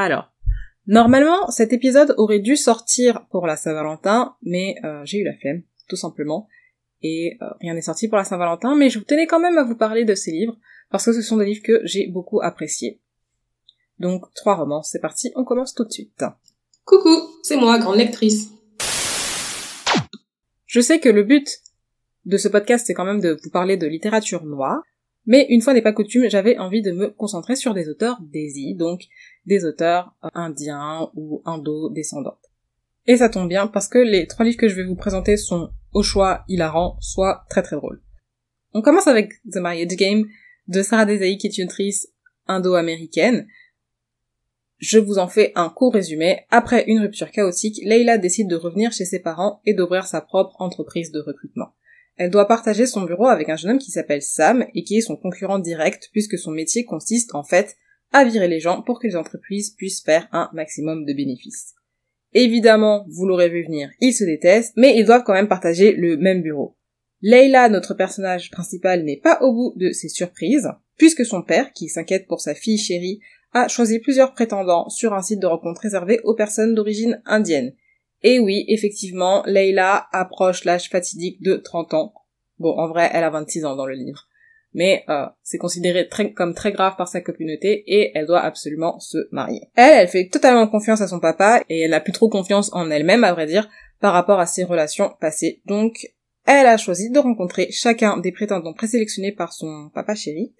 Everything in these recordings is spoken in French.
Alors, normalement, cet épisode aurait dû sortir pour la Saint-Valentin, mais euh, j'ai eu la flemme, tout simplement. Et euh, rien n'est sorti pour la Saint-Valentin, mais je tenais quand même à vous parler de ces livres, parce que ce sont des livres que j'ai beaucoup appréciés. Donc, trois romans, c'est parti, on commence tout de suite. Coucou, c'est moi, grande lectrice. Je sais que le but de ce podcast, c'est quand même de vous parler de littérature noire, mais une fois n'est pas coutume, j'avais envie de me concentrer sur des auteurs d'Asie, donc des auteurs euh, indiens ou indo-descendants. Et ça tombe bien parce que les trois livres que je vais vous présenter sont au choix hilarants, soit très très drôles. On commence avec The Marriage Game de Sarah Desai qui est une autrice indo-américaine. Je vous en fais un court résumé. Après une rupture chaotique, Leila décide de revenir chez ses parents et d'ouvrir sa propre entreprise de recrutement. Elle doit partager son bureau avec un jeune homme qui s'appelle Sam et qui est son concurrent direct puisque son métier consiste en fait à virer les gens pour que les entreprises puissent faire un maximum de bénéfices. Évidemment, vous l'aurez vu venir, ils se détestent, mais ils doivent quand même partager le même bureau. Leila, notre personnage principal, n'est pas au bout de ses surprises, puisque son père, qui s'inquiète pour sa fille chérie, a choisi plusieurs prétendants sur un site de rencontre réservé aux personnes d'origine indienne. Et oui, effectivement, Leila approche l'âge fatidique de 30 ans. Bon, en vrai, elle a 26 ans dans le livre. Mais euh, c'est considéré comme très grave par sa communauté et elle doit absolument se marier. Elle, elle fait totalement confiance à son papa et elle a plus trop confiance en elle-même, à vrai dire, par rapport à ses relations passées. Donc, elle a choisi de rencontrer chacun des prétendants présélectionnés par son papa chéri.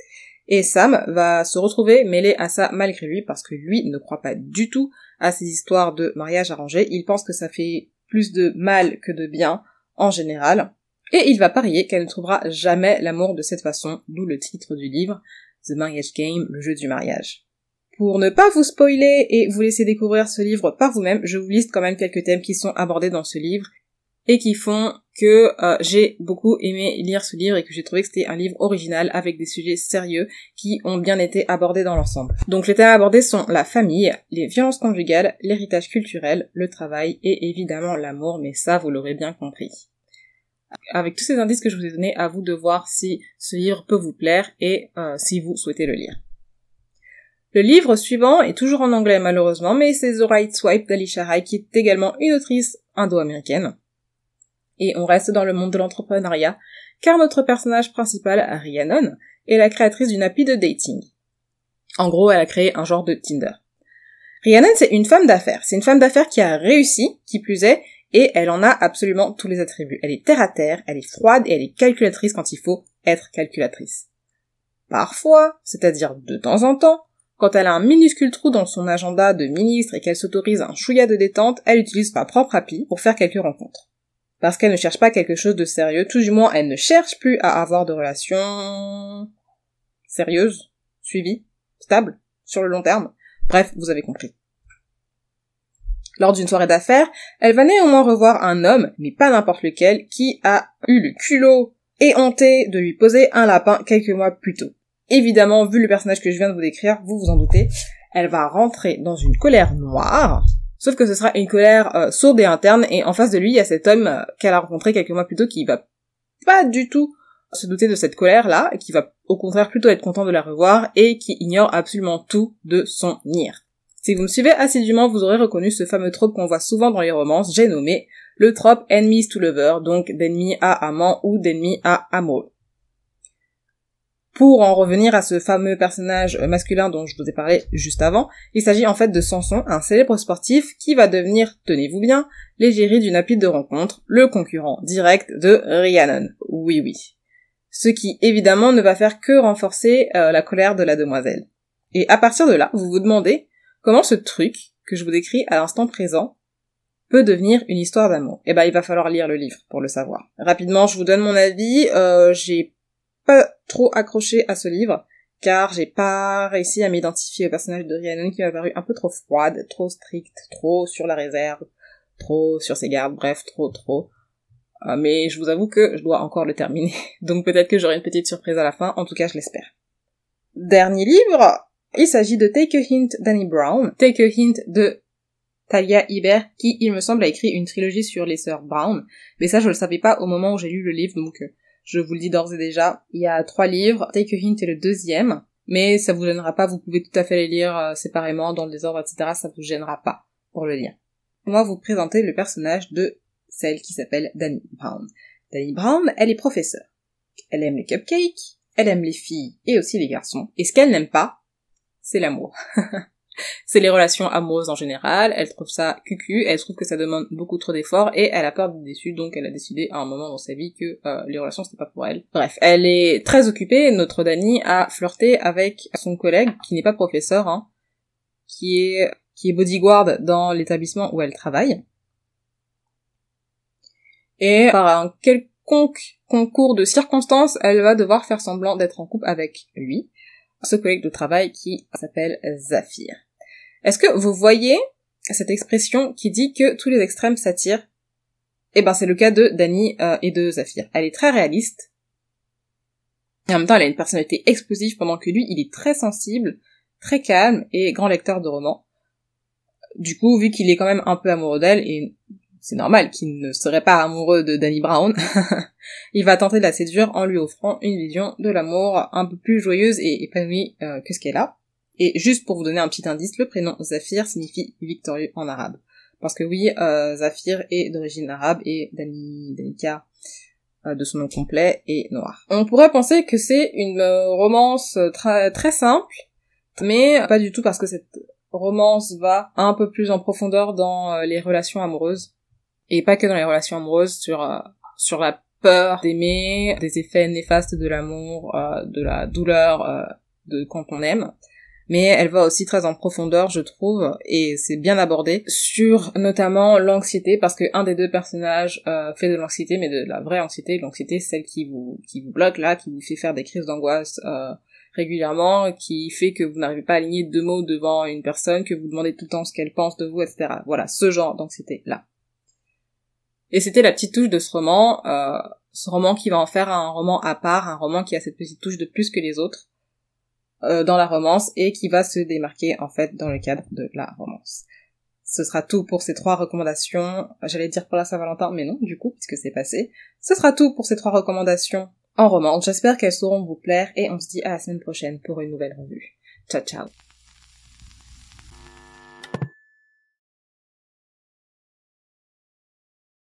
Et Sam va se retrouver mêlé à ça malgré lui parce que lui ne croit pas du tout à ces histoires de mariage arrangé. Il pense que ça fait plus de mal que de bien en général. Et il va parier qu'elle ne trouvera jamais l'amour de cette façon, d'où le titre du livre, The Marriage Game, le jeu du mariage. Pour ne pas vous spoiler et vous laisser découvrir ce livre par vous-même, je vous liste quand même quelques thèmes qui sont abordés dans ce livre et qui font que euh, j'ai beaucoup aimé lire ce livre et que j'ai trouvé que c'était un livre original avec des sujets sérieux qui ont bien été abordés dans l'ensemble. Donc les thèmes abordés sont la famille, les violences conjugales, l'héritage culturel, le travail et évidemment l'amour, mais ça vous l'aurez bien compris. Avec tous ces indices que je vous ai donnés, à vous de voir si ce livre peut vous plaire et euh, si vous souhaitez le lire. Le livre suivant est toujours en anglais malheureusement, mais c'est The Right Swipe d'Alicia Rai qui est également une autrice indo-américaine et on reste dans le monde de l'entrepreneuriat, car notre personnage principal, Rhiannon, est la créatrice d'une appli de dating. En gros, elle a créé un genre de Tinder. Rhiannon, c'est une femme d'affaires. C'est une femme d'affaires qui a réussi, qui plus est, et elle en a absolument tous les attributs. Elle est terre à terre, elle est froide et elle est calculatrice quand il faut être calculatrice. Parfois, c'est-à-dire de temps en temps, quand elle a un minuscule trou dans son agenda de ministre et qu'elle s'autorise un chouïa de détente, elle utilise sa propre appli pour faire quelques rencontres parce qu'elle ne cherche pas quelque chose de sérieux, tout du moins elle ne cherche plus à avoir de relations sérieuses, suivies, stables, sur le long terme. Bref, vous avez compris. Lors d'une soirée d'affaires, elle va néanmoins revoir un homme, mais pas n'importe lequel, qui a eu le culot et honté de lui poser un lapin quelques mois plus tôt. Évidemment, vu le personnage que je viens de vous décrire, vous vous en doutez, elle va rentrer dans une colère noire, Sauf que ce sera une colère euh, sourde et interne, et en face de lui, il y a cet homme euh, qu'elle a rencontré quelques mois plus tôt qui va pas du tout se douter de cette colère-là, et qui va au contraire plutôt être content de la revoir, et qui ignore absolument tout de son nir. Si vous me suivez assidûment, vous aurez reconnu ce fameux trope qu'on voit souvent dans les romances, j'ai nommé le trope enemies to lover, donc d'ennemis à amant ou d'ennemis à amoureux. Pour en revenir à ce fameux personnage masculin dont je vous ai parlé juste avant, il s'agit en fait de Samson, un célèbre sportif qui va devenir, tenez-vous bien, l'égérie d'une appli de rencontre, le concurrent direct de Rhiannon. Oui oui. Ce qui évidemment ne va faire que renforcer euh, la colère de la demoiselle. Et à partir de là, vous vous demandez comment ce truc que je vous décris à l'instant présent peut devenir une histoire d'amour. Eh ben, il va falloir lire le livre pour le savoir. Rapidement, je vous donne mon avis. Euh, j'ai pas trop accroché à ce livre, car j'ai pas réussi à m'identifier au personnage de Rhiannon qui m'a paru un peu trop froide, trop stricte, trop sur la réserve, trop sur ses gardes, bref, trop trop. Euh, mais je vous avoue que je dois encore le terminer, donc peut-être que j'aurai une petite surprise à la fin, en tout cas je l'espère. Dernier livre, il s'agit de Take a Hint Danny Brown, Take a Hint de Talia Iber, qui, il me semble, a écrit une trilogie sur les sœurs Brown, mais ça je le savais pas au moment où j'ai lu le livre, donc euh, je vous le dis d'ores et déjà. Il y a trois livres. Take a Hint est le deuxième. mais ça vous gênera pas, vous pouvez tout à fait les lire euh, séparément, dans le désordre, etc., ça vous gênera pas pour le lire. Moi, vous présenter le personnage de celle qui s'appelle Danny Brown. Danny Brown, elle est professeure. Elle aime les cupcakes, elle aime les filles et aussi les garçons, et ce qu'elle n'aime pas, c'est l'amour. c'est les relations amoureuses en général, elle trouve ça cucu, elle trouve que ça demande beaucoup trop d'efforts et elle a peur d'être déçue donc elle a décidé à un moment dans sa vie que euh, les relations c'était pas pour elle. Bref, elle est très occupée, notre Dani a flirté avec son collègue qui n'est pas professeur, hein, qui est qui est bodyguard dans l'établissement où elle travaille. Et par un quelconque concours de circonstances, elle va devoir faire semblant d'être en couple avec lui, ce collègue de travail qui s'appelle Zafir. Est-ce que vous voyez cette expression qui dit que tous les extrêmes s'attirent? Eh ben c'est le cas de Dani euh, et de Zafir. Elle est très réaliste. Et en même temps, elle a une personnalité explosive pendant que lui, il est très sensible, très calme et grand lecteur de romans. Du coup, vu qu'il est quand même un peu amoureux d'elle, et c'est normal qu'il ne serait pas amoureux de Danny Brown, il va tenter de la séduire en lui offrant une vision de l'amour un peu plus joyeuse et épanouie euh, que ce qu'elle a. Et juste pour vous donner un petit indice, le prénom Zafir signifie victorieux en arabe. Parce que oui, euh, Zafir est d'origine arabe et Dani, Danika, euh, de son nom complet, est noir. On pourrait penser que c'est une euh, romance très, très simple, mais pas du tout parce que cette romance va un peu plus en profondeur dans les relations amoureuses. Et pas que dans les relations amoureuses, sur, sur la peur d'aimer, des effets néfastes de l'amour, de la douleur de quand on aime mais elle va aussi très en profondeur, je trouve, et c'est bien abordé, sur notamment l'anxiété, parce que un des deux personnages euh, fait de l'anxiété, mais de la vraie anxiété, l'anxiété celle qui vous qui vous bloque là, qui vous fait faire des crises d'angoisse euh, régulièrement, qui fait que vous n'arrivez pas à aligner deux mots devant une personne, que vous demandez tout le temps ce qu'elle pense de vous, etc. Voilà, ce genre d'anxiété là. Et c'était la petite touche de ce roman, euh, ce roman qui va en faire un roman à part, un roman qui a cette petite touche de plus que les autres euh, dans la romance et qui va se démarquer en fait dans le cadre de la romance. Ce sera tout pour ces trois recommandations. J'allais dire pour la Saint-Valentin, mais non, du coup, puisque c'est passé. Ce sera tout pour ces trois recommandations en romance. J'espère qu'elles sauront vous plaire et on se dit à la semaine prochaine pour une nouvelle revue. Ciao ciao